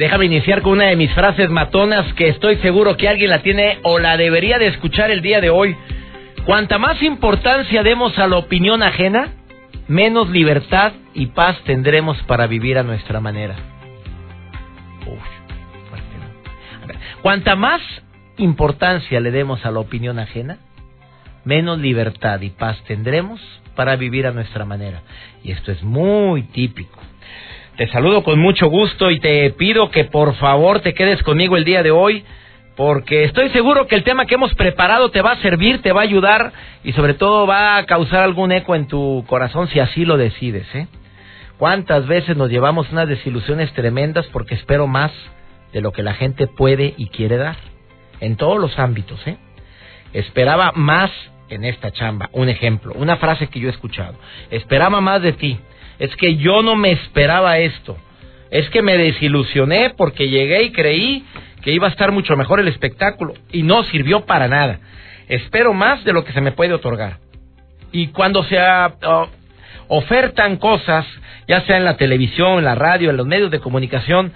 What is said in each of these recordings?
Déjame iniciar con una de mis frases matonas que estoy seguro que alguien la tiene o la debería de escuchar el día de hoy. Cuanta más importancia demos a la opinión ajena, menos libertad y paz tendremos para vivir a nuestra manera. Cuanta más importancia le demos a la opinión ajena, menos libertad y paz tendremos para vivir a nuestra manera. Y esto es muy típico te saludo con mucho gusto y te pido que por favor te quedes conmigo el día de hoy porque estoy seguro que el tema que hemos preparado te va a servir, te va a ayudar y sobre todo va a causar algún eco en tu corazón si así lo decides, ¿eh? ¿Cuántas veces nos llevamos unas desilusiones tremendas porque espero más de lo que la gente puede y quiere dar? En todos los ámbitos, ¿eh? Esperaba más en esta chamba. Un ejemplo, una frase que yo he escuchado. Esperaba más de ti es que yo no me esperaba esto. Es que me desilusioné porque llegué y creí que iba a estar mucho mejor el espectáculo y no sirvió para nada. Espero más de lo que se me puede otorgar. Y cuando se ah, ah, ofertan cosas, ya sea en la televisión, en la radio, en los medios de comunicación,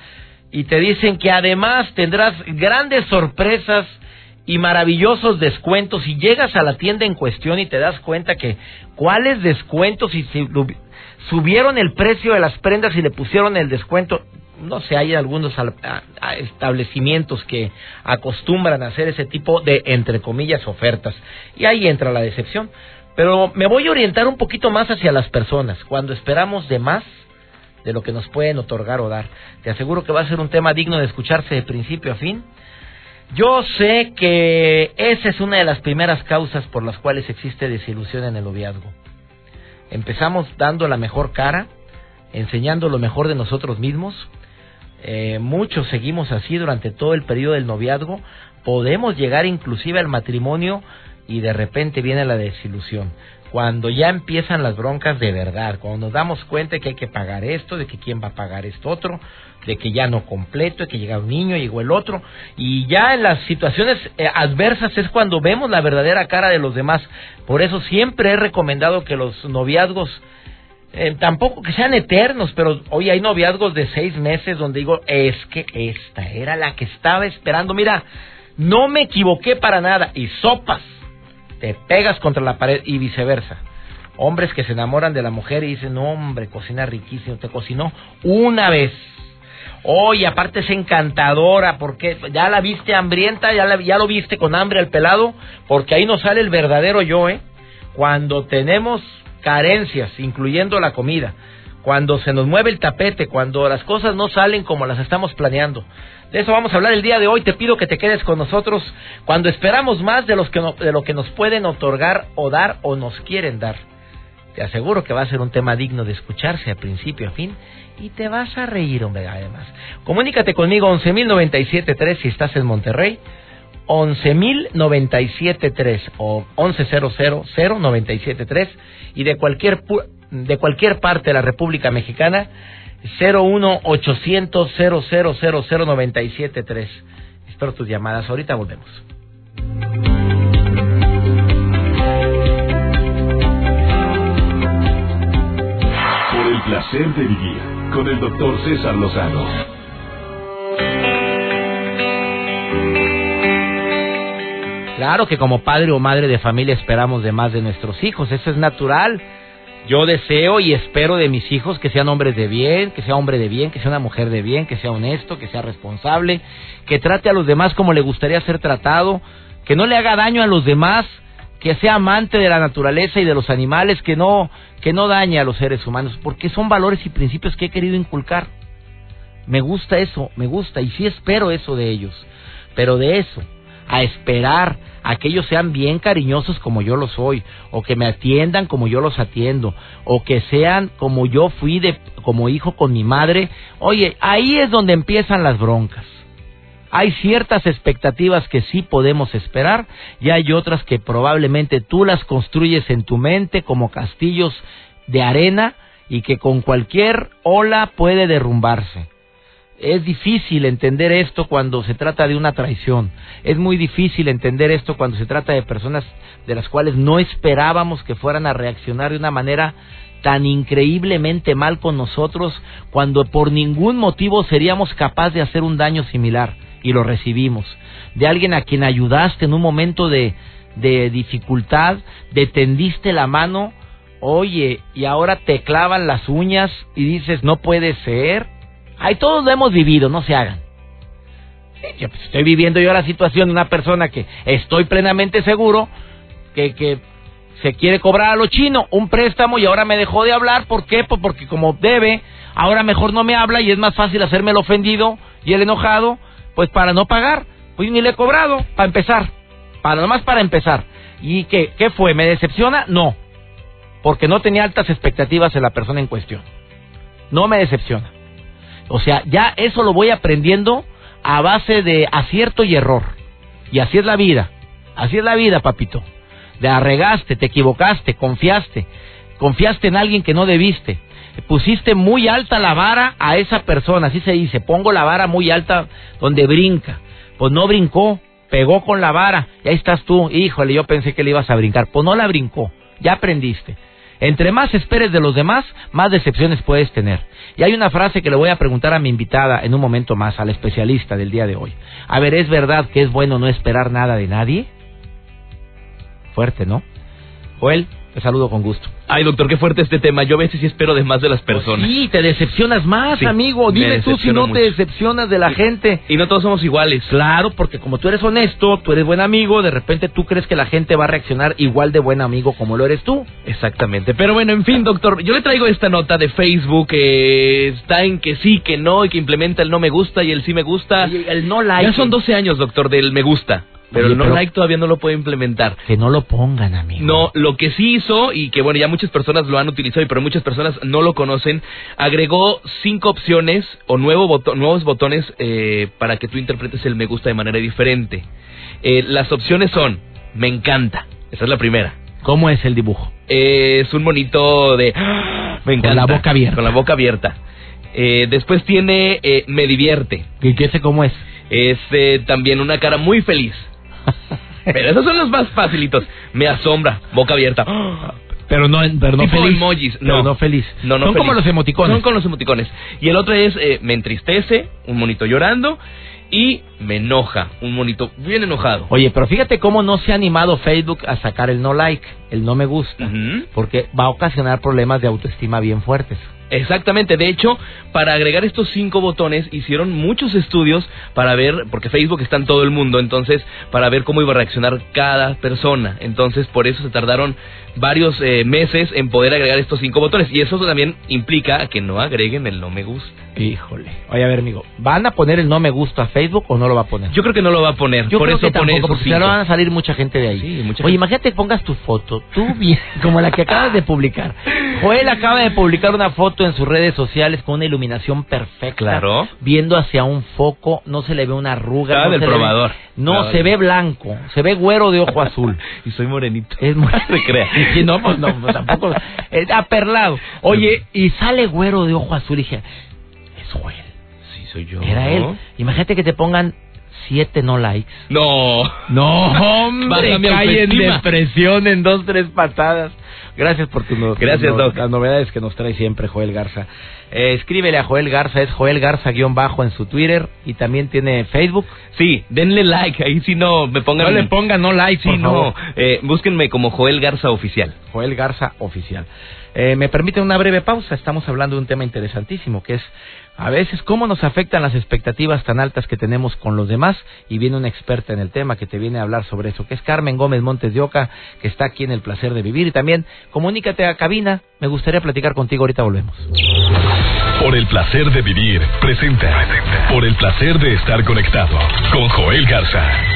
y te dicen que además tendrás grandes sorpresas y maravillosos descuentos y llegas a la tienda en cuestión y te das cuenta que cuáles descuentos y subieron el precio de las prendas y le pusieron el descuento. No sé, hay algunos establecimientos que acostumbran a hacer ese tipo de, entre comillas, ofertas. Y ahí entra la decepción. Pero me voy a orientar un poquito más hacia las personas. Cuando esperamos de más de lo que nos pueden otorgar o dar. Te aseguro que va a ser un tema digno de escucharse de principio a fin. Yo sé que esa es una de las primeras causas por las cuales existe desilusión en el noviazgo. Empezamos dando la mejor cara, enseñando lo mejor de nosotros mismos. Eh, muchos seguimos así durante todo el periodo del noviazgo. Podemos llegar inclusive al matrimonio y de repente viene la desilusión. Cuando ya empiezan las broncas de verdad, cuando nos damos cuenta de que hay que pagar esto, de que quién va a pagar esto otro, de que ya no completo, de que llega un niño, llegó el otro, y ya en las situaciones eh, adversas es cuando vemos la verdadera cara de los demás. Por eso siempre he recomendado que los noviazgos, eh, tampoco que sean eternos, pero hoy hay noviazgos de seis meses donde digo, es que esta era la que estaba esperando, mira, no me equivoqué para nada, y sopas, te pegas contra la pared y viceversa. Hombres que se enamoran de la mujer y dicen, hombre, cocina riquísimo, te cocinó una vez Oye, aparte es encantadora, porque ya la viste hambrienta, ya, ya lo viste con hambre al pelado, porque ahí nos sale el verdadero yo, ¿eh? Cuando tenemos carencias, incluyendo la comida, cuando se nos mueve el tapete, cuando las cosas no salen como las estamos planeando. De eso vamos a hablar el día de hoy. Te pido que te quedes con nosotros cuando esperamos más de, los que de lo que nos pueden otorgar o dar o nos quieren dar. Te aseguro que va a ser un tema digno de escucharse a principio a fin y te vas a reír, hombre, además. Comunícate conmigo 11.097.3 si estás en Monterrey, 11.097.3 o 11.000.973 y de cualquier, de cualquier parte de la República Mexicana, 01800 0000973. Espero tus llamadas. Ahorita volvemos. Por el placer de vivir con el doctor César Lozano. Claro que como padre o madre de familia esperamos de más de nuestros hijos, eso es natural. Yo deseo y espero de mis hijos que sean hombres de bien, que sea hombre de bien, que sea una mujer de bien, que sea honesto, que sea responsable, que trate a los demás como le gustaría ser tratado, que no le haga daño a los demás, que sea amante de la naturaleza y de los animales, que no, que no dañe a los seres humanos, porque son valores y principios que he querido inculcar. Me gusta eso, me gusta, y sí espero eso de ellos. Pero de eso, a esperar a que ellos sean bien cariñosos como yo lo soy, o que me atiendan como yo los atiendo, o que sean como yo fui de como hijo con mi madre. Oye, ahí es donde empiezan las broncas. Hay ciertas expectativas que sí podemos esperar y hay otras que probablemente tú las construyes en tu mente como castillos de arena y que con cualquier ola puede derrumbarse. Es difícil entender esto cuando se trata de una traición. Es muy difícil entender esto cuando se trata de personas de las cuales no esperábamos que fueran a reaccionar de una manera tan increíblemente mal con nosotros cuando por ningún motivo seríamos capaces de hacer un daño similar y lo recibimos. De alguien a quien ayudaste en un momento de, de dificultad, de tendiste la mano, oye, y ahora te clavan las uñas y dices, no puede ser. Ahí todos lo hemos vivido, no se hagan. Pues, estoy viviendo yo la situación de una persona que estoy plenamente seguro que, que se quiere cobrar a lo chino un préstamo y ahora me dejó de hablar. ¿Por qué? Pues porque como debe, ahora mejor no me habla y es más fácil hacerme el ofendido y el enojado, pues para no pagar. Pues ni le he cobrado, para empezar. Para nomás para empezar. ¿Y qué, qué fue? ¿Me decepciona? No. Porque no tenía altas expectativas en la persona en cuestión. No me decepciona. O sea, ya eso lo voy aprendiendo a base de acierto y error. Y así es la vida. Así es la vida, papito. De arregaste, te equivocaste, confiaste. Confiaste en alguien que no debiste. Pusiste muy alta la vara a esa persona, así se dice. Pongo la vara muy alta donde brinca. Pues no brincó, pegó con la vara. Y ahí estás tú. Híjole, yo pensé que le ibas a brincar. Pues no la brincó. Ya aprendiste. Entre más esperes de los demás, más decepciones puedes tener. Y hay una frase que le voy a preguntar a mi invitada en un momento más, al especialista del día de hoy. A ver, ¿es verdad que es bueno no esperar nada de nadie? Fuerte, ¿no? Joel, te saludo con gusto. Ay, doctor, qué fuerte este tema. Yo a veces sí espero de más de las pues personas. sí, te decepcionas más, amigo. Dime tú si no te decepcionas de la gente. Y no todos somos iguales. Claro, porque como tú eres honesto, tú eres buen amigo, de repente tú crees que la gente va a reaccionar igual de buen amigo como lo eres tú. Exactamente. Pero bueno, en fin, doctor, yo le traigo esta nota de Facebook que está en que sí, que no, y que implementa el no me gusta y el sí me gusta. el no like. Ya son 12 años, doctor, del me gusta. Pero el no like todavía no lo puede implementar. Que no lo pongan, amigo. No, lo que sí hizo, y que bueno, ya muchas personas lo han utilizado, pero muchas personas no lo conocen, agregó cinco opciones o nuevo nuevos botones eh, para que tú interpretes el me gusta de manera diferente. Eh, las opciones son, me encanta, esa es la primera. ¿Cómo es el dibujo? es un monito de... me encanta. Con la boca abierta. Con la boca abierta. Eh, después tiene me divierte. ¿Y qué sé cómo es? Es también una cara muy feliz. Pero esos son los más facilitos. Me asombra, boca abierta. Pero no, pero no feliz. emojis. No. no feliz. No, no son como los emoticones. Son con los emoticones. Y el otro es eh, me entristece, un monito llorando. Y me enoja, un monito bien enojado. Oye, pero fíjate cómo no se ha animado Facebook a sacar el no like, el no me gusta. Porque va a ocasionar problemas de autoestima bien fuertes. Exactamente, de hecho, para agregar estos cinco botones hicieron muchos estudios para ver, porque Facebook está en todo el mundo, entonces, para ver cómo iba a reaccionar cada persona. Entonces, por eso se tardaron varios eh, meses en poder agregar estos cinco botones. Y eso también implica que no agreguen el no me gusta. Híjole. Oye, a ver, amigo, ¿van a poner el no me gusta a Facebook o no lo va a poner? Yo creo que no lo va a poner. Yo por creo eso que tampoco, porque no van a salir mucha gente de ahí. Sí, mucha Oye, imagínate que pongas tu foto, tú bien, como la que acabas de publicar. Joel acaba de publicar una foto en sus redes sociales con una iluminación perfecta. Claro. Viendo hacia un foco, no se le ve una arruga. no del probador. no, se ve blanco, se ve güero de ojo azul. y soy morenito. Es muy... se crea. y no, pues no, pues tampoco. Es aperlado. Oye, y sale güero de ojo azul. Y dije, es Joel. Sí, soy yo. Era él. Imagínate que te pongan siete no likes. No. No, hombre, cae en depresión en dos, tres patadas. Gracias por tu Gracias, Doc. las novedades que nos trae siempre Joel Garza. Eh, escríbele a Joel Garza, es Joel Garza-bajo en su Twitter y también tiene Facebook. Sí, denle like, ahí si no me pongan... No le pongan no like, sí, no. Eh, búsquenme como Joel Garza Oficial. Joel Garza Oficial. Eh, me permite una breve pausa, estamos hablando de un tema interesantísimo que es a veces cómo nos afectan las expectativas tan altas que tenemos con los demás y viene una experta en el tema que te viene a hablar sobre eso, que es Carmen Gómez Montes de Oca, que está aquí en el placer de vivir y también comunícate a cabina, me gustaría platicar contigo, ahorita volvemos. Por el placer de vivir, presenta. Por el placer de estar conectado con Joel Garza.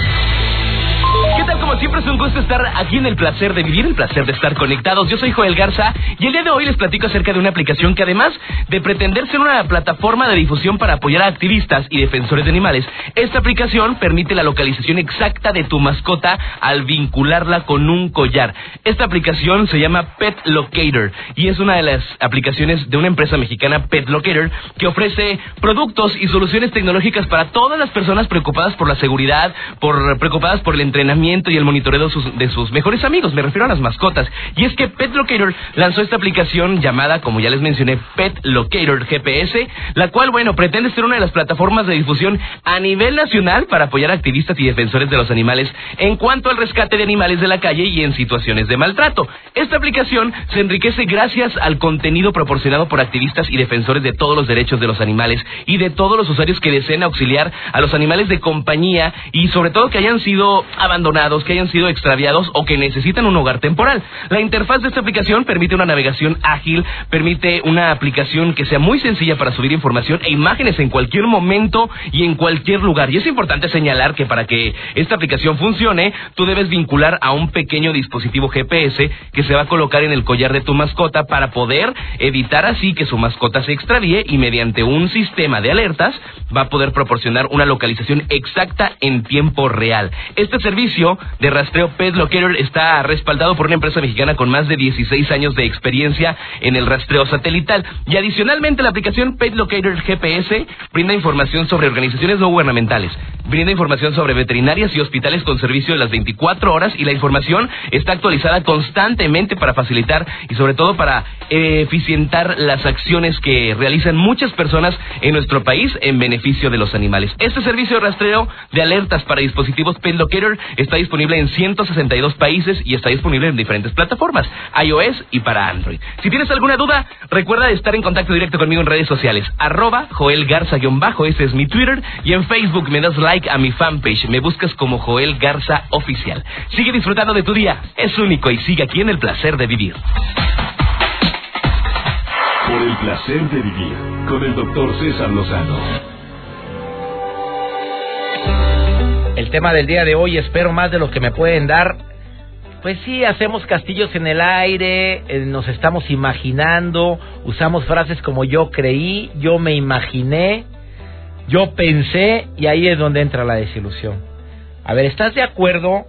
Siempre es un gusto estar aquí en el placer de vivir, el placer de estar conectados. Yo soy Joel Garza y el día de hoy les platico acerca de una aplicación que además de pretender ser una plataforma de difusión para apoyar a activistas y defensores de animales, esta aplicación permite la localización exacta de tu mascota al vincularla con un collar. Esta aplicación se llama Pet Locator y es una de las aplicaciones de una empresa mexicana Pet Locator que ofrece productos y soluciones tecnológicas para todas las personas preocupadas por la seguridad, por preocupadas por el entrenamiento y el monitoreo de sus, de sus mejores amigos, me refiero a las mascotas. Y es que Pet Locator lanzó esta aplicación llamada, como ya les mencioné, Pet Locator GPS, la cual, bueno, pretende ser una de las plataformas de difusión a nivel nacional para apoyar a activistas y defensores de los animales en cuanto al rescate de animales de la calle y en situaciones de maltrato. Esta aplicación se enriquece gracias al contenido proporcionado por activistas y defensores de todos los derechos de los animales y de todos los usuarios que deseen auxiliar a los animales de compañía y sobre todo que hayan sido abandonados, que hayan sido extraviados o que necesitan un hogar temporal. La interfaz de esta aplicación permite una navegación ágil, permite una aplicación que sea muy sencilla para subir información e imágenes en cualquier momento y en cualquier lugar. Y es importante señalar que para que esta aplicación funcione, tú debes vincular a un pequeño dispositivo GPS que se va a colocar en el collar de tu mascota para poder evitar así que su mascota se extravíe y mediante un sistema de alertas va a poder proporcionar una localización exacta en tiempo real. Este servicio de rastreo Pet Locator está respaldado por una empresa mexicana con más de 16 años de experiencia en el rastreo satelital y adicionalmente la aplicación Pet Locator GPS brinda información sobre organizaciones no gubernamentales, brinda información sobre veterinarias y hospitales con servicio de las 24 horas y la información está actualizada constantemente para facilitar y sobre todo para eficientar las acciones que realizan muchas personas en nuestro país en beneficio de los animales. Este servicio de rastreo de alertas para dispositivos Pet Locator está disponible en 162 países y está disponible en diferentes plataformas, iOS y para Android. Si tienes alguna duda, recuerda estar en contacto directo conmigo en redes sociales, arroba Joel Garza-bajo, ese es mi Twitter, y en Facebook me das like a mi fanpage, me buscas como Joel Garza Oficial. Sigue disfrutando de tu día, es único y sigue aquí en el placer de vivir. Por el placer de vivir con el doctor César Lozano. El tema del día de hoy, espero más de lo que me pueden dar. Pues sí, hacemos castillos en el aire, eh, nos estamos imaginando, usamos frases como yo creí, yo me imaginé, yo pensé, y ahí es donde entra la desilusión. A ver, ¿estás de acuerdo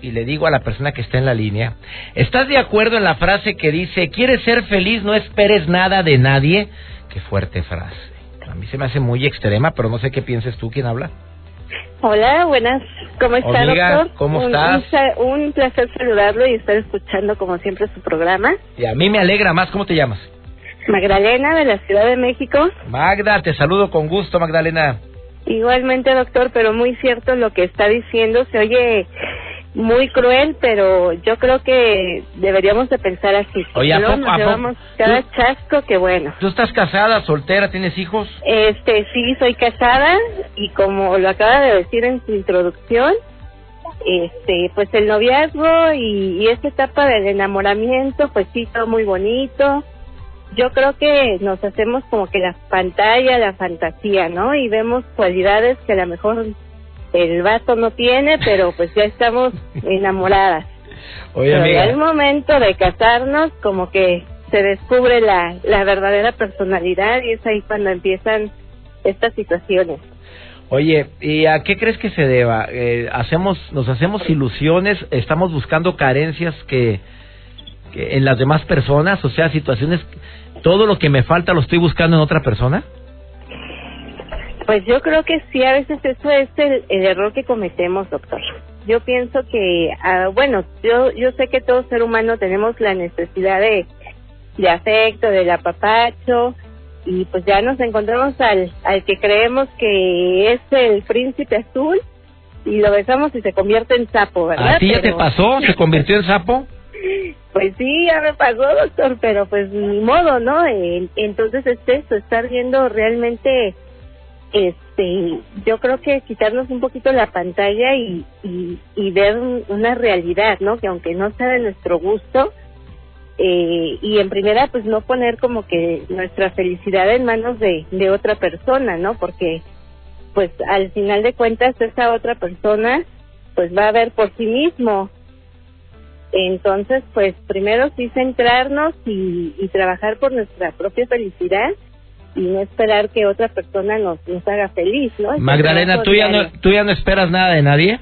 y le digo a la persona que está en la línea, ¿estás de acuerdo en la frase que dice, quieres ser feliz, no esperes nada de nadie? Qué fuerte frase. A mí se me hace muy extrema, pero no sé qué pienses tú, ¿quién habla? Hola, buenas. ¿Cómo está, Amiga, doctor? ¿cómo Un- estás? Un, un placer saludarlo y estar escuchando, como siempre, su programa. Y a mí me alegra más, ¿cómo te llamas? Magdalena, de la Ciudad de México. Magda, te saludo con gusto, Magdalena. Igualmente, doctor, pero muy cierto lo que está diciendo. Se oye muy cruel, pero yo creo que deberíamos de pensar así. Oye, ¿a poco- nos llevamos cada tú- chasco que bueno. ¿Tú estás casada, soltera, tienes hijos? Este, sí, soy casada y como lo acaba de decir en su introducción, este, pues el noviazgo y, y esta etapa del enamoramiento, pues sí, todo muy bonito. Yo creo que nos hacemos como que la pantalla, la fantasía, ¿no? Y vemos cualidades que a lo mejor el vato no tiene, pero pues ya estamos enamoradas. Oye, pero ya amiga. el momento de casarnos, como que se descubre la, la verdadera personalidad y es ahí cuando empiezan estas situaciones. Oye, ¿y a qué crees que se deba? Eh, hacemos, nos hacemos ilusiones, estamos buscando carencias que, que en las demás personas, o sea, situaciones, todo lo que me falta lo estoy buscando en otra persona. Pues yo creo que sí, a veces eso es el, el error que cometemos, doctor. Yo pienso que, ah, bueno, yo yo sé que todo ser humano tenemos la necesidad de, de afecto, del apapacho, y pues ya nos encontramos al, al que creemos que es el príncipe azul, y lo besamos y se convierte en sapo, ¿verdad? ¿A ti ya te pasó? ¿Se convirtió en sapo? Pues sí, ya me pasó, doctor, pero pues ni modo, ¿no? Entonces es eso, estar viendo realmente, este, yo creo que quitarnos un poquito la pantalla y, y, y ver un- una realidad, ¿no? Que aunque no sea de nuestro gusto, eh, y en primera, pues no poner como que nuestra felicidad en manos de, de otra persona, ¿no? Porque, pues al final de cuentas, esa otra persona pues va a ver por sí mismo. Entonces, pues primero sí centrarnos y, y trabajar por nuestra propia felicidad y no esperar que otra persona nos, nos haga feliz, ¿no? Ese Magdalena, ¿tú ya, no. ¿tú ya no esperas nada de nadie?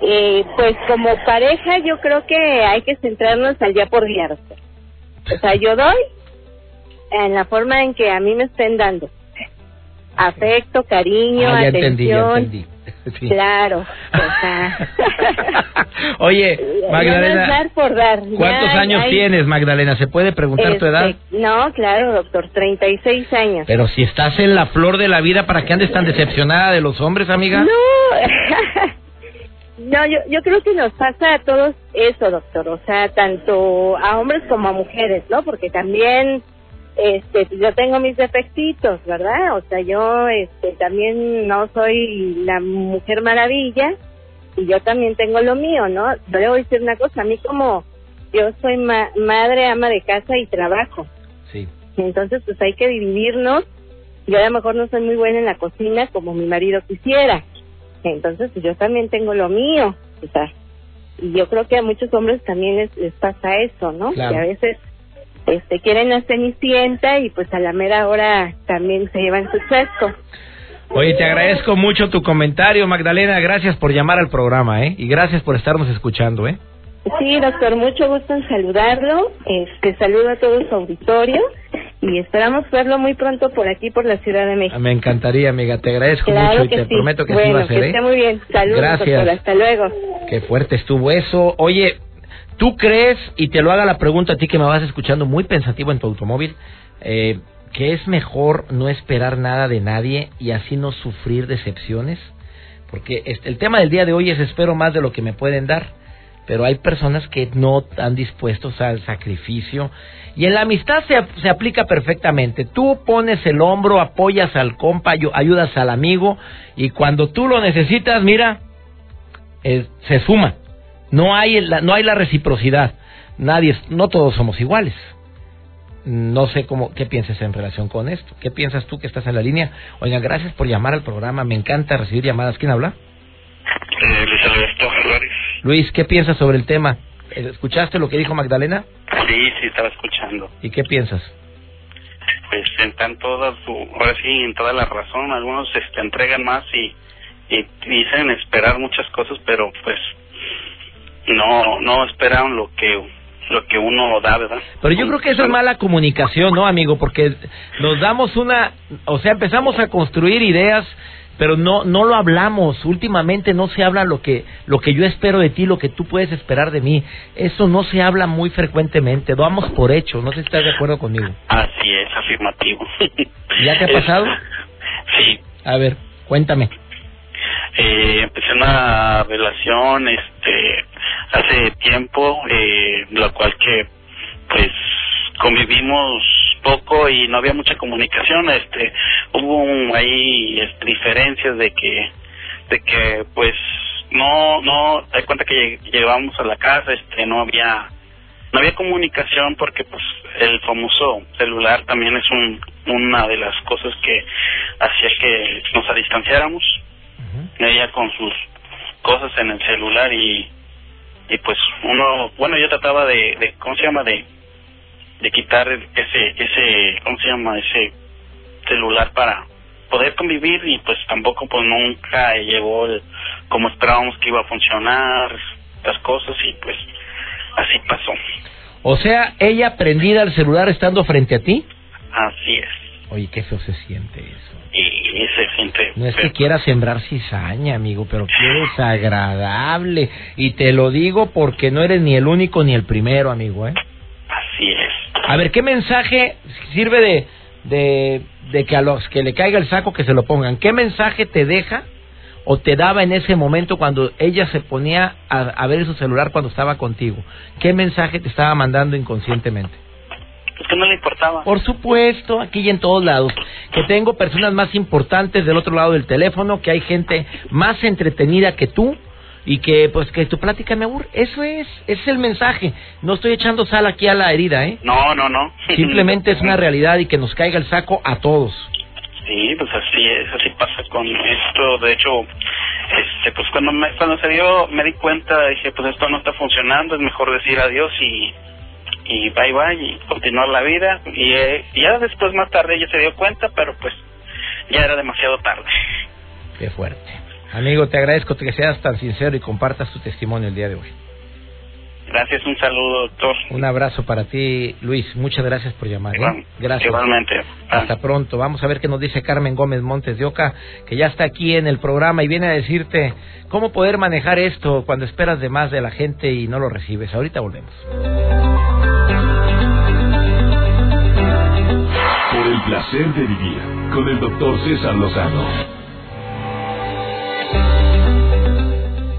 Eh, pues como pareja yo creo que hay que centrarnos al día por día. O sea, yo doy en la forma en que a mí me estén dando. Afecto, cariño, Ah, ya atención. entendí, ya entendí. Sí. Claro. O sea, Oye, ya no es Magdalena, dar por dar. Ya ¿cuántos hay- años hay- tienes, Magdalena? ¿Se puede preguntar tu este, edad? No, claro, doctor, 36 años. Pero si estás en la flor de la vida, ¿para qué andes tan decepcionada de los hombres, amiga? No, no yo, yo creo que nos pasa a todos eso, doctor. O sea, tanto a hombres como a mujeres, ¿no? Porque también, este, yo tengo mis defectitos, ¿verdad? O sea, yo, este, también no soy la mujer maravilla y yo también tengo lo mío, ¿no? Yo le voy a decir una cosa, a mí como yo soy ma- madre, ama de casa y trabajo. Sí. Entonces, pues hay que dividirnos. Yo a lo mejor no soy muy buena en la cocina como mi marido quisiera. Entonces, pues yo también tengo lo mío. O sea, y yo creo que a muchos hombres también les, les pasa eso, ¿no? Claro. Que a veces este quieren la cenicienta y pues a la mera hora también se llevan su chasco. Oye, te agradezco mucho tu comentario, Magdalena. Gracias por llamar al programa, ¿eh? Y gracias por estarnos escuchando, ¿eh? Sí, doctor, mucho gusto en saludarlo. Este, saludo a todo su auditorio y esperamos verlo muy pronto por aquí, por la Ciudad de México. Me encantaría, amiga. Te agradezco Claro mucho y te sí. prometo que bueno, sí va a ser, que ¿eh? esté muy bien. Saludos, Gracias. doctor. Hasta luego. Qué fuerte estuvo eso. Oye, ¿tú crees, y te lo haga la pregunta a ti que me vas escuchando muy pensativo en tu automóvil, eh, que es mejor no esperar nada de nadie y así no sufrir decepciones? Porque este, el tema del día de hoy es espero más de lo que me pueden dar, pero hay personas que no están dispuestos al sacrificio. Y en la amistad se, se aplica perfectamente. Tú pones el hombro, apoyas al compa, ayu- ayudas al amigo y cuando tú lo necesitas, mira, eh, se suma. No hay la, no hay la reciprocidad. Nadie, no todos somos iguales. No sé cómo, qué piensas en relación con esto. ¿Qué piensas tú que estás en la línea? Oiga, gracias por llamar al programa. Me encanta recibir llamadas. ¿Quién habla? Eh, Luis Alberto Flores. Luis, ¿qué piensas sobre el tema? ¿Escuchaste lo que dijo Magdalena? Sí, sí, estaba escuchando. ¿Y qué piensas? Pues en toda su, ahora sí, en toda la razón. Algunos este, entregan más y, y dicen esperar muchas cosas, pero pues no no esperan lo que lo que uno da, ¿verdad? Pero yo creo que eso es mala comunicación, ¿no, amigo? Porque nos damos una, o sea, empezamos a construir ideas, pero no no lo hablamos. Últimamente no se habla lo que lo que yo espero de ti, lo que tú puedes esperar de mí. Eso no se habla muy frecuentemente. Lo damos por hecho. No sé si estás de acuerdo conmigo. Así es, afirmativo. ¿Ya te ha pasado? Sí. A ver, cuéntame. Eh, empecé una relación este hace tiempo eh, la cual que pues convivimos poco y no había mucha comunicación este hubo un- ahí este, diferencias de que de que pues no no das cuenta que llegábamos a la casa este no había no había comunicación porque pues el famoso celular también es un, una de las cosas que hacía que nos distanciáramos. Ella con sus cosas en el celular y y pues uno bueno yo trataba de, de cómo se llama de de quitar ese ese cómo se llama ese celular para poder convivir y pues tampoco pues nunca llegó el, como esperábamos que iba a funcionar las cosas y pues así pasó. O sea, ella prendida al celular estando frente a ti. así es Oye, qué feo se siente eso. y se siente No es que quiera sembrar cizaña, amigo, pero qué desagradable. Y te lo digo porque no eres ni el único ni el primero, amigo, ¿eh? así es A ver, ¿qué mensaje sirve de, de, de que a los que le caiga el saco que se lo pongan? ¿Qué mensaje te deja o te daba en ese momento cuando ella se ponía a, a ver su celular cuando estaba contigo? ¿Qué mensaje te estaba mandando inconscientemente? Es que no le importaba Por supuesto, aquí y en todos lados. Que tengo personas más importantes del otro lado del teléfono, que hay gente más entretenida que tú y que pues que tu plática me aburre. Eso es, ese es el mensaje. No estoy echando sal aquí a la herida, ¿eh? no no no Simplemente es una realidad y que nos caiga el saco a todos. Sí, pues así es, así pasa con esto. De hecho, este, pues cuando me, cuando se dio, me di cuenta, dije, pues esto no está funcionando, es mejor decir adiós y, y bye bye y continuar la vida. Y, eh, ya después, más tarde, ella se dio cuenta, pero pues ya era demasiado tarde. Qué fuerte. Amigo, te agradezco que seas tan sincero y compartas tu testimonio el día de hoy. Gracias, un saludo, doctor. Un abrazo para ti, Luis. Muchas gracias por llamar. ¿eh? Gracias. Igualmente. Hasta pronto. Vamos a ver qué nos dice Carmen Gómez Montes de Oca, que ya está aquí en el programa y viene a decirte cómo poder manejar esto cuando esperas de más de la gente y no lo recibes. Ahorita volvemos. Placer de vivir con el doctor César Lozano.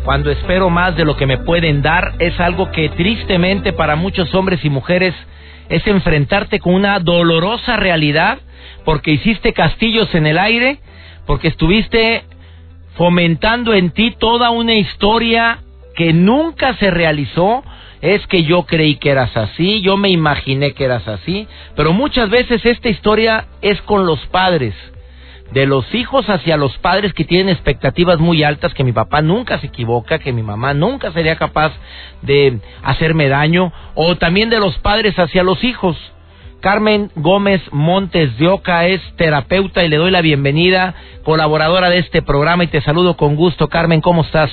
Cuando espero más de lo que me pueden dar es algo que tristemente para muchos hombres y mujeres es enfrentarte con una dolorosa realidad porque hiciste castillos en el aire, porque estuviste fomentando en ti toda una historia que nunca se realizó. Es que yo creí que eras así, yo me imaginé que eras así, pero muchas veces esta historia es con los padres de los hijos hacia los padres que tienen expectativas muy altas, que mi papá nunca se equivoca, que mi mamá nunca sería capaz de hacerme daño, o también de los padres hacia los hijos. Carmen Gómez Montes de Oca es terapeuta y le doy la bienvenida, colaboradora de este programa y te saludo con gusto. Carmen, ¿cómo estás?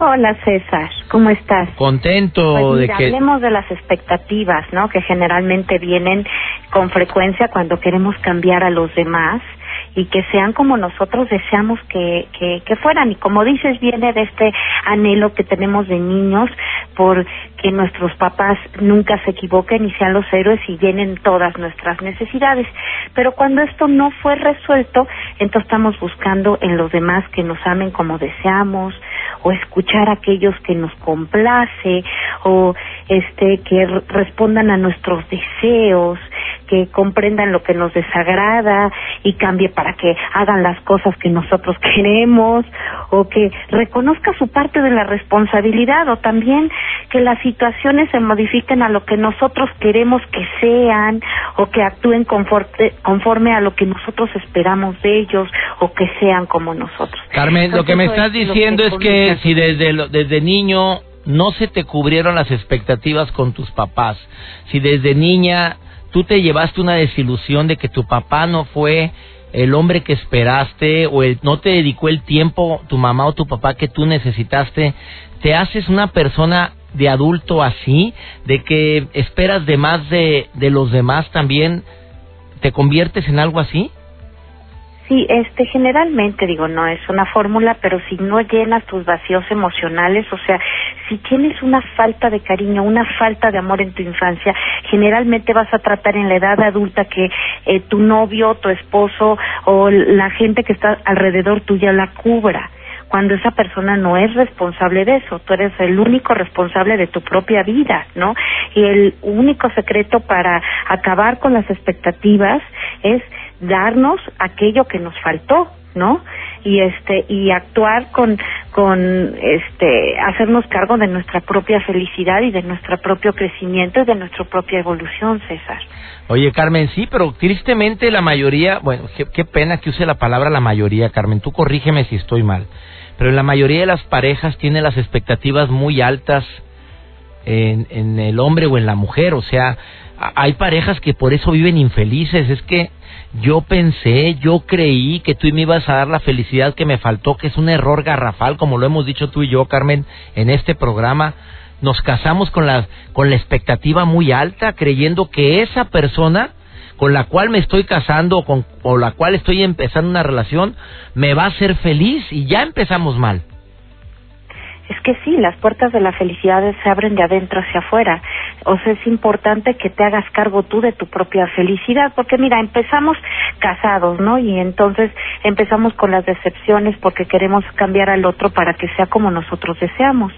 Hola César, ¿cómo estás? Contento Pues de que... hablemos de las expectativas, ¿no? Que generalmente vienen con frecuencia cuando queremos cambiar a los demás y que sean como nosotros deseamos que, que, que fueran. Y como dices, viene de este anhelo que tenemos de niños por que nuestros papás nunca se equivoquen y sean los héroes y llenen todas nuestras necesidades. Pero cuando esto no fue resuelto, entonces estamos buscando en los demás que nos amen como deseamos o escuchar a aquellos que nos complace o este que respondan a nuestros deseos que comprendan lo que nos desagrada y cambie para que hagan las cosas que nosotros queremos o que reconozca su parte de la responsabilidad o también que las situaciones se modifiquen a lo que nosotros queremos que sean o que actúen conforme, conforme a lo que nosotros esperamos de ellos o que sean como nosotros. Carmen, lo que me estás diciendo es que si desde, lo- desde niño no se te cubrieron las expectativas con tus papás, si desde niña tú te llevaste una desilusión de que tu papá no fue el hombre que esperaste o el- no te dedicó el tiempo tu mamá o tu papá que tú necesitaste, te haces una persona de adulto así, de que esperas de más de, de los demás también, te conviertes en algo así? Sí, este, generalmente digo, no es una fórmula, pero si no llenas tus vacíos emocionales, o sea, si tienes una falta de cariño, una falta de amor en tu infancia, generalmente vas a tratar en la edad adulta que eh, tu novio, tu esposo o la gente que está alrededor tuya la cubra cuando esa persona no es responsable de eso, tú eres el único responsable de tu propia vida, ¿no? Y el único secreto para acabar con las expectativas es darnos aquello que nos faltó, ¿no? Y este y actuar con con este hacernos cargo de nuestra propia felicidad y de nuestro propio crecimiento y de nuestra propia evolución, César. Oye, Carmen, sí, pero tristemente la mayoría, bueno, qué, qué pena que use la palabra la mayoría, Carmen, tú corrígeme si estoy mal, pero la mayoría de las parejas tienen las expectativas muy altas en, el hombre o en la mujer, o sea, hay parejas que por eso viven infelices, es que yo pensé, yo creí que tú me ibas a dar la felicidad que me faltó, que es un error garrafal, como lo hemos dicho tú y yo, Carmen, en este programa. Nos casamos con la, con la expectativa muy alta, creyendo que esa persona con la cual me estoy casando o con o la cual estoy empezando una relación me va a hacer feliz y ya empezamos mal. Es que sí, las puertas de la felicidad se abren de adentro hacia afuera. O sea, es importante que te hagas cargo tú de tu propia felicidad, porque mira, empezamos casados, ¿no? Y entonces empezamos con las decepciones porque queremos cambiar al otro para que sea como nosotros deseamos.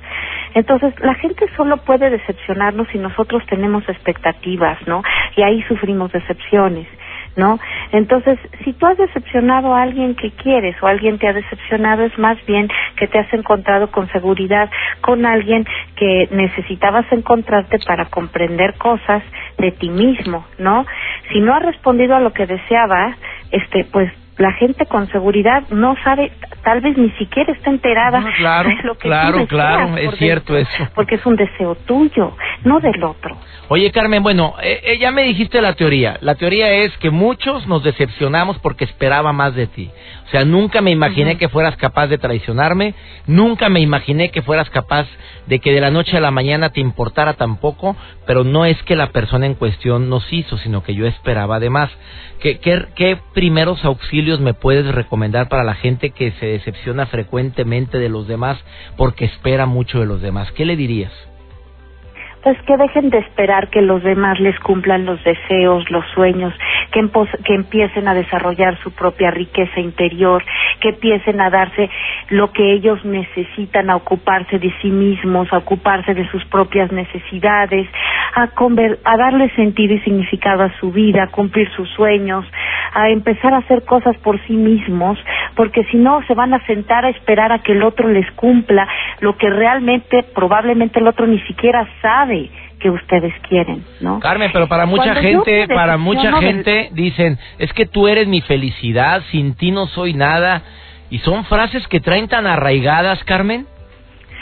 Entonces, la gente solo puede decepcionarnos si nosotros tenemos expectativas, ¿no? Y ahí sufrimos decepciones. ¿No? Entonces, si tú has decepcionado a alguien que quieres o alguien te ha decepcionado, es más bien que te has encontrado con seguridad con alguien que necesitabas encontrarte para comprender cosas de ti mismo, ¿no? Si no has respondido a lo que deseabas, este, pues la gente con seguridad no sabe, tal vez ni siquiera está enterada Ah, claro, de lo que tú claro, deseas, claro, es porque- cierto eso. Porque es un deseo tuyo, no del otro. Oye, Carmen, bueno, eh, eh, ya me dijiste la teoría. La teoría es que muchos nos decepcionamos porque esperaba más de ti. O sea, nunca me imaginé que fueras capaz de traicionarme, nunca me imaginé que fueras capaz de que de la noche a la mañana te importara tampoco, pero no es que la persona en cuestión nos hizo, sino que yo esperaba además. ¿Qué, qué, qué primeros auxilios me puedes recomendar para la gente que se decepciona frecuentemente de los demás porque espera mucho de los demás? ¿Qué le dirías? Pues que dejen de esperar que los demás les cumplan los deseos, los sueños, que, que empiecen a desarrollar su propia riqueza interior, que empiecen a darse lo que ellos necesitan, a ocuparse de sí mismos, a ocuparse de sus propias necesidades, a, a darle sentido y significado a su vida, a cumplir sus sueños, a empezar a hacer cosas por sí mismos, porque si no se van a sentar a esperar a que el otro les cumpla lo que realmente probablemente el otro ni siquiera sabe que ustedes quieren, ¿no? Carmen, pero para mucha Cuando gente, para mucha gente dicen, es que tú eres mi felicidad, sin ti no soy nada. Y son frases que traen tan arraigadas, Carmen.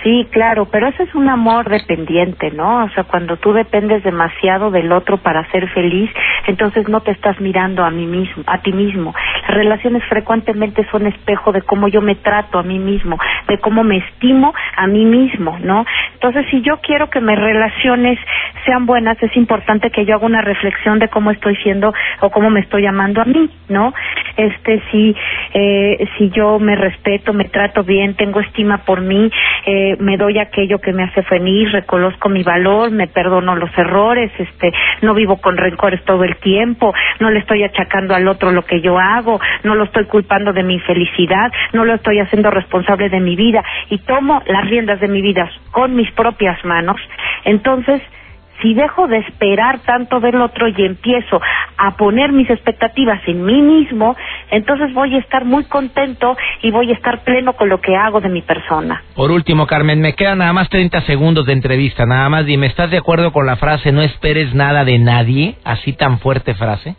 Sí, claro, pero ese es un amor dependiente, ¿no? O sea, cuando tú dependes demasiado del otro para ser feliz, entonces no te estás mirando a mí mismo, a ti mismo. Las relaciones frecuentemente son espejo de cómo yo me trato a mí mismo, de cómo me estimo a mí mismo, ¿no? Entonces, si yo quiero que mis relaciones sean buenas, es importante que yo haga una reflexión de cómo estoy siendo o cómo me estoy amando a mí, ¿no? Este, si, eh, si yo me respeto, me trato bien, tengo estima por mí, eh, me doy aquello que me hace feliz, reconozco mi valor, me perdono los errores, este, no vivo con rencores todo el tiempo, no le estoy achacando al otro lo que yo hago, no lo estoy culpando de mi infelicidad, no lo estoy haciendo responsable de mi vida y tomo las riendas de mi vida con mis propias manos, entonces si dejo de esperar tanto del otro y empiezo a poner mis expectativas en mí mismo, entonces voy a estar muy contento y voy a estar pleno con lo que hago de mi persona. Por último, Carmen, me quedan nada más 30 segundos de entrevista. Nada más dime, ¿estás de acuerdo con la frase no esperes nada de nadie? Así tan fuerte frase.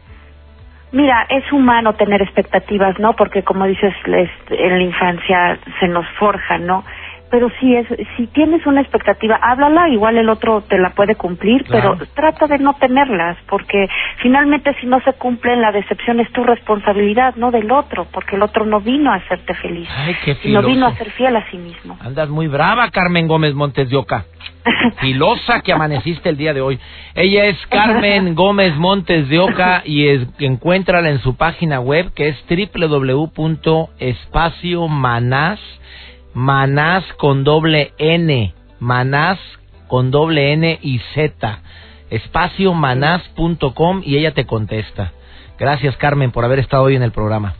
Mira, es humano tener expectativas, ¿no? Porque como dices, les- en la infancia se nos forja, ¿no? Pero si es, si tienes una expectativa, háblala, igual el otro te la puede cumplir, Claro. pero trata de no tenerlas, porque finalmente si no se cumplen, la decepción es tu responsabilidad, no del otro, porque el otro no vino a hacerte feliz, Ay, qué sino vino a ser fiel a sí mismo. Andas muy brava, Carmen Gómez Montes de Oca. Filosa que amaneciste el día de hoy. Ella es Carmen Gómez Montes de Oca y es, encuéntrala en su página web que es www.espaciomanás, manás con doble N, manás con doble N y Z, espaciomanás.com y ella te contesta. Gracias Carmen por haber estado hoy en el programa.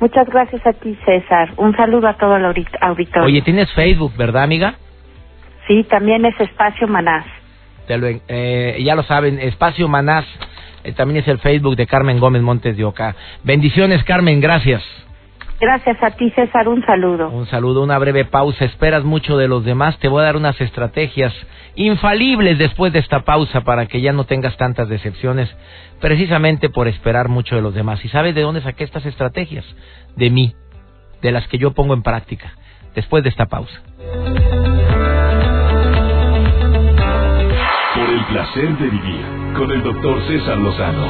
Muchas gracias a ti, César. Un saludo a todo el audit- auditorio. Oye, tienes Facebook, ¿verdad amiga? Sí, también es Espacio Manás. Te lo en- eh, ya lo saben, Espacio Manás eh, también es el Facebook de Carmen Gómez Montes de Oca. Bendiciones, Carmen, gracias. Gracias a ti, César. Un saludo. Un saludo, una breve pausa. Esperas mucho de los demás. Te voy a dar unas estrategias infalibles después de esta pausa para que ya no tengas tantas decepciones, precisamente por esperar mucho de los demás. ¿Y sabes de dónde saqué estas estrategias? De mí, de las que yo pongo en práctica, después de esta pausa. Por el placer de vivir con el doctor César Lozano.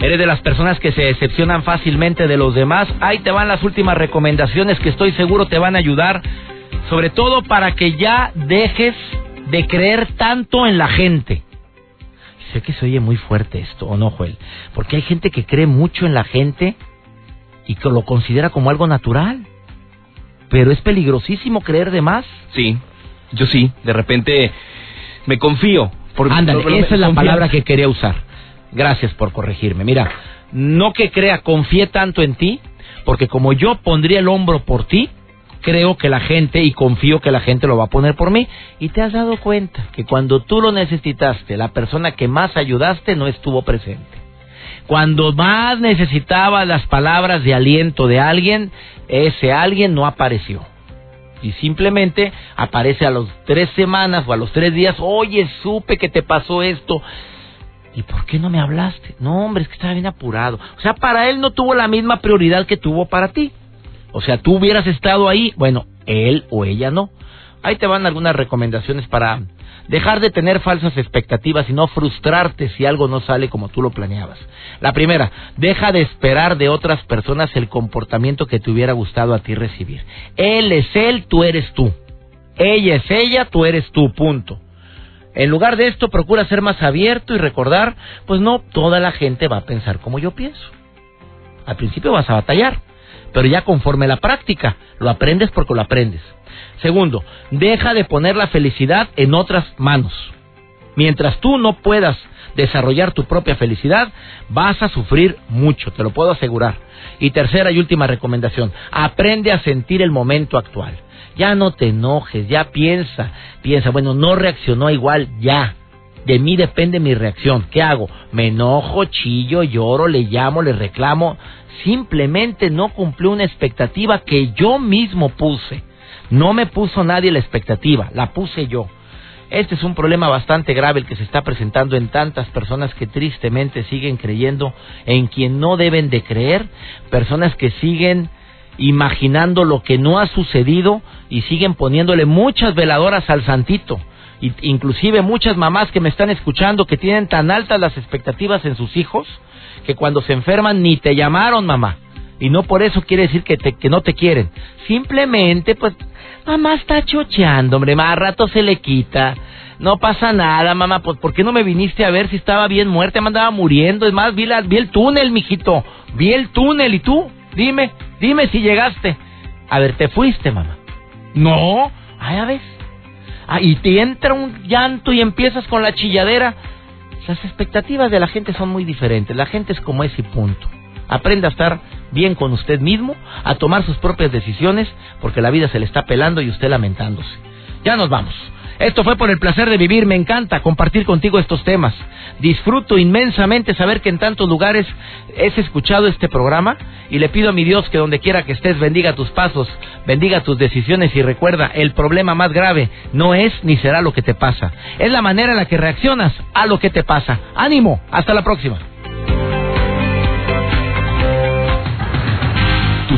¿Eres de las personas que se decepcionan fácilmente de los demás? Ahí te van las últimas recomendaciones que estoy seguro te van a ayudar, sobre todo para que ya dejes de creer tanto en la gente. Sé que se oye muy fuerte esto, ¿o no, Joel? Porque hay gente que cree mucho en la gente y que lo considera como algo natural. Pero es peligrosísimo creer de más. Sí, yo sí. De repente me confío. Ándale, esa es la palabra que quería usar. Gracias por corregirme. Mira, no que crea, confíe tanto en ti, porque como yo pondría el hombro por ti, creo que la gente y confío que la gente lo va a poner por mí. Y te has dado cuenta que cuando tú lo necesitaste, la persona que más ayudaste no estuvo presente. Cuando más necesitaba las palabras de aliento de alguien, ese alguien no apareció. Y simplemente aparece a los tres semanas o a los tres días, oye, supe que te pasó esto. ¿Y por qué no me hablaste? No, hombre, es que estaba bien apurado. O sea, para él no tuvo la misma prioridad que tuvo para ti. O sea, tú hubieras estado ahí, bueno, él o ella no. Ahí te van algunas recomendaciones para dejar de tener falsas expectativas y no frustrarte si algo no sale como tú lo planeabas. La primera, deja de esperar de otras personas el comportamiento que te hubiera gustado a ti recibir. Él es él, tú eres tú. Ella es ella, tú eres tú, punto. En lugar de esto, procura ser más abierto y recordar, pues no toda la gente va a pensar como yo pienso. Al principio vas a batallar, pero ya conforme la práctica, lo aprendes porque lo aprendes. Segundo, deja de poner la felicidad en otras manos. Mientras tú no puedas desarrollar tu propia felicidad, vas a sufrir mucho, te lo puedo asegurar. Y tercera y última recomendación, aprende a sentir el momento actual. Ya no te enojes, ya piensa, piensa, bueno, no reaccionó igual, ya. De mí depende mi reacción. ¿Qué hago? Me enojo, chillo, lloro, le llamo, le reclamo. Simplemente no cumplió una expectativa que yo mismo puse. No me puso nadie la expectativa, la puse yo. Este es un problema bastante grave el que se está presentando en tantas personas que tristemente siguen creyendo en quien no deben de creer, personas que siguen imaginando lo que no ha sucedido y siguen poniéndole muchas veladoras al santito. Inclusive muchas mamás que me están escuchando que tienen tan altas las expectativas en sus hijos que cuando se enferman ni te llamaron mamá. Y no por eso quiere decir que, te, que no te quieren. Simplemente, pues, mamá está chocheando, hombre, más rato se le quita. No pasa nada, mamá, pues, ¿por qué no me viniste a ver si estaba bien muerta? Me andaba muriendo. Es más, vi, la, vi el túnel, mijito. Vi el túnel. ¿Y tú? Dime, dime si llegaste. A ver, ¿te fuiste, mamá? No. Ah, ya ves. Ah, y te entra un llanto y empiezas con la chilladera. Las expectativas de la gente son muy diferentes. La gente es como ese punto. Aprenda a estar bien con usted mismo, a tomar sus propias decisiones, porque la vida se le está pelando y usted lamentándose. Ya nos vamos. Esto fue por el placer de vivir. Me encanta compartir contigo estos temas. Disfruto inmensamente saber que en tantos lugares has escuchado este programa y le pido a mi Dios que donde quiera que estés bendiga tus pasos, bendiga tus decisiones y recuerda, el problema más grave no es ni será lo que te pasa, es la manera en la que reaccionas a lo que te pasa. Ánimo, hasta la próxima.